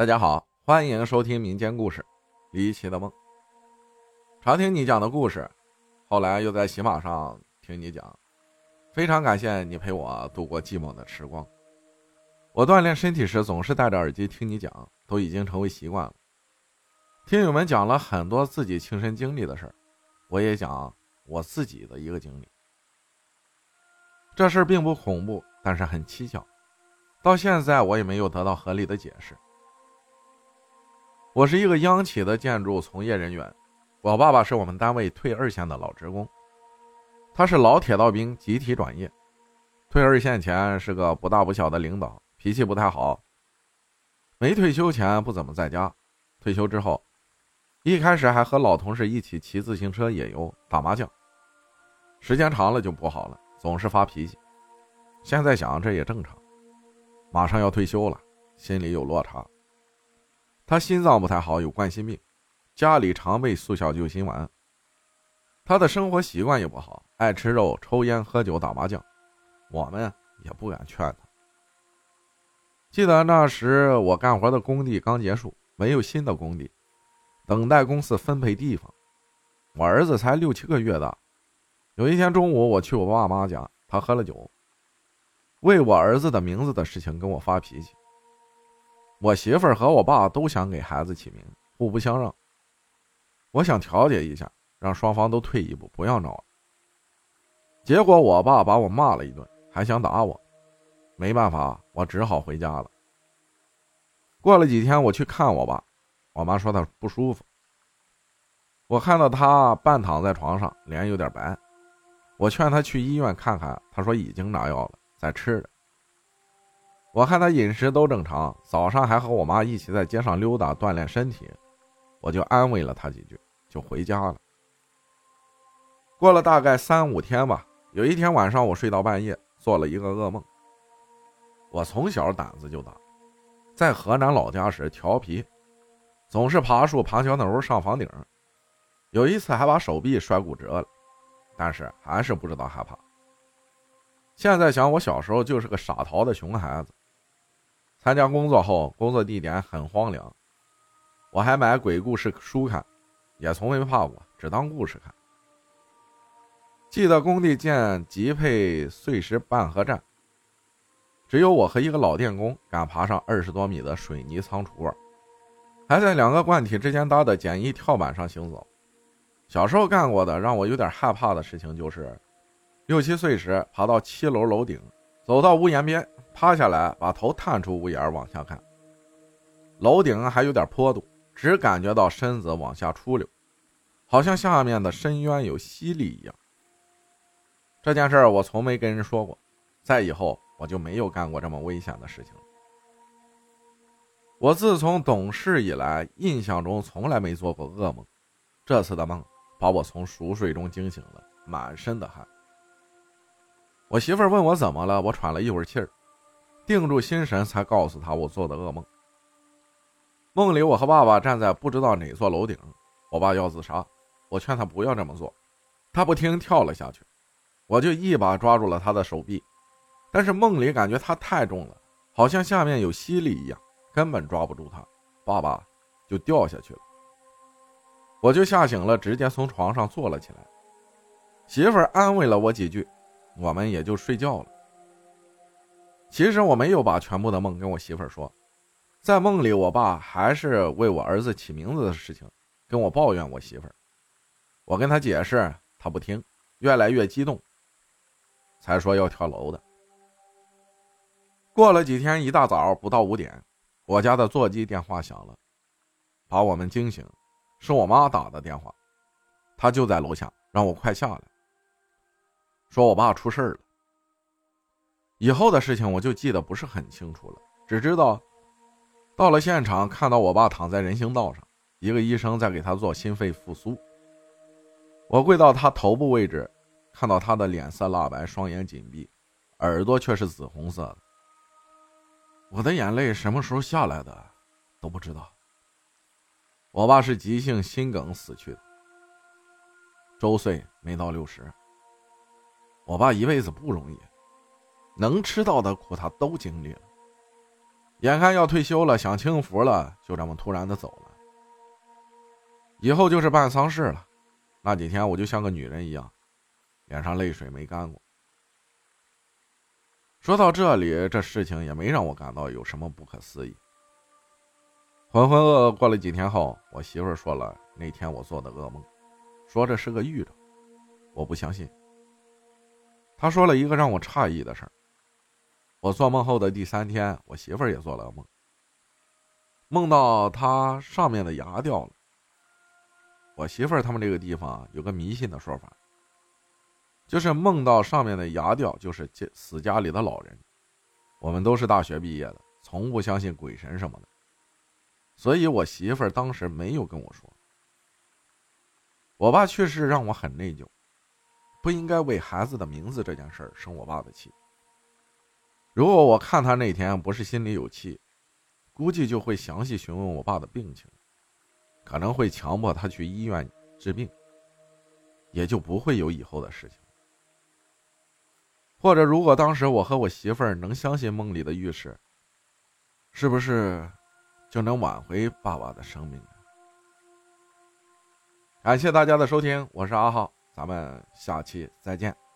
大家好，欢迎收听民间故事《离奇的梦》。常听你讲的故事，后来又在喜马上听你讲，非常感谢你陪我度过寂寞的时光。我锻炼身体时总是戴着耳机听你讲，都已经成为习惯了。听友们讲了很多自己亲身经历的事儿，我也讲我自己的一个经历。这事儿并不恐怖，但是很蹊跷，到现在我也没有得到合理的解释。我是一个央企的建筑从业人员，我爸爸是我们单位退二线的老职工，他是老铁道兵，集体转业，退二线前是个不大不小的领导，脾气不太好。没退休前不怎么在家，退休之后，一开始还和老同事一起骑自行车野游、打麻将，时间长了就不好了，总是发脾气。现在想这也正常，马上要退休了，心里有落差。他心脏不太好，有冠心病，家里常备速效救心丸。他的生活习惯也不好，爱吃肉、抽烟、喝酒、打麻将，我们也不敢劝他。记得那时我干活的工地刚结束，没有新的工地，等待公司分配地方。我儿子才六七个月大。有一天中午，我去我爸妈家，他喝了酒，为我儿子的名字的事情跟我发脾气。我媳妇儿和我爸都想给孩子起名，互不相让。我想调解一下，让双方都退一步，不要闹了。结果我爸把我骂了一顿，还想打我。没办法，我只好回家了。过了几天，我去看我爸，我妈说他不舒服。我看到他半躺在床上，脸有点白。我劝他去医院看看，他说已经拿药了，在吃着。我看他饮食都正常，早上还和我妈一起在街上溜达锻炼身体，我就安慰了他几句，就回家了。过了大概三五天吧，有一天晚上我睡到半夜，做了一个噩梦。我从小胆子就大，在河南老家时调皮，总是爬树、爬墙头、上房顶，有一次还把手臂摔骨折了，但是还是不知道害怕。现在想，我小时候就是个傻淘的熊孩子。参加工作后，工作地点很荒凉，我还买鬼故事书看，也从没怕过，只当故事看。记得工地建级配碎石半合站，只有我和一个老电工敢爬上二十多米的水泥仓储罐，还在两个罐体之间搭的简易跳板上行走。小时候干过的让我有点害怕的事情就是，六七岁时爬到七楼楼顶，走到屋檐边。趴下来，把头探出屋檐往下看，楼顶还有点坡度，只感觉到身子往下出溜，好像下面的深渊有吸力一样。这件事我从没跟人说过，在以后我就没有干过这么危险的事情了。我自从懂事以来，印象中从来没做过噩梦，这次的梦把我从熟睡中惊醒了，满身的汗。我媳妇问我怎么了，我喘了一会儿气儿。定住心神，才告诉他我做的噩梦。梦里，我和爸爸站在不知道哪座楼顶，我爸要自杀，我劝他不要这么做，他不听，跳了下去，我就一把抓住了他的手臂，但是梦里感觉他太重了，好像下面有吸力一样，根本抓不住他，爸爸就掉下去了。我就吓醒了，直接从床上坐了起来，媳妇安慰了我几句，我们也就睡觉了。其实我没有把全部的梦跟我媳妇儿说，在梦里，我爸还是为我儿子起名字的事情跟我抱怨我媳妇儿。我跟他解释，他不听，越来越激动，才说要跳楼的。过了几天，一大早不到五点，我家的座机电话响了，把我们惊醒，是我妈打的电话，她就在楼下，让我快下来，说我爸出事了。以后的事情我就记得不是很清楚了，只知道到了现场，看到我爸躺在人行道上，一个医生在给他做心肺复苏。我跪到他头部位置，看到他的脸色蜡白，双眼紧闭，耳朵却是紫红色的。我的眼泪什么时候下来的都不知道。我爸是急性心梗死去的，周岁没到六十。我爸一辈子不容易。能吃到的苦他都经历了，眼看要退休了，享清福了，就这么突然的走了。以后就是办丧事了，那几天我就像个女人一样，脸上泪水没干过。说到这里，这事情也没让我感到有什么不可思议。浑浑噩噩过了几天后，我媳妇说了那天我做的噩梦，说这是个预兆。我不相信。她说了一个让我诧异的事儿。我做梦后的第三天，我媳妇儿也做了梦，梦到她上面的牙掉了。我媳妇儿他们这个地方有个迷信的说法，就是梦到上面的牙掉，就是死家里的老人。我们都是大学毕业的，从不相信鬼神什么的，所以我媳妇儿当时没有跟我说。我爸去世让我很内疚，不应该为孩子的名字这件事儿生我爸的气。如果我看他那天不是心里有气，估计就会详细询问我爸的病情，可能会强迫他去医院治病，也就不会有以后的事情。或者，如果当时我和我媳妇儿能相信梦里的预示，是不是就能挽回爸爸的生命？感谢大家的收听，我是阿浩，咱们下期再见。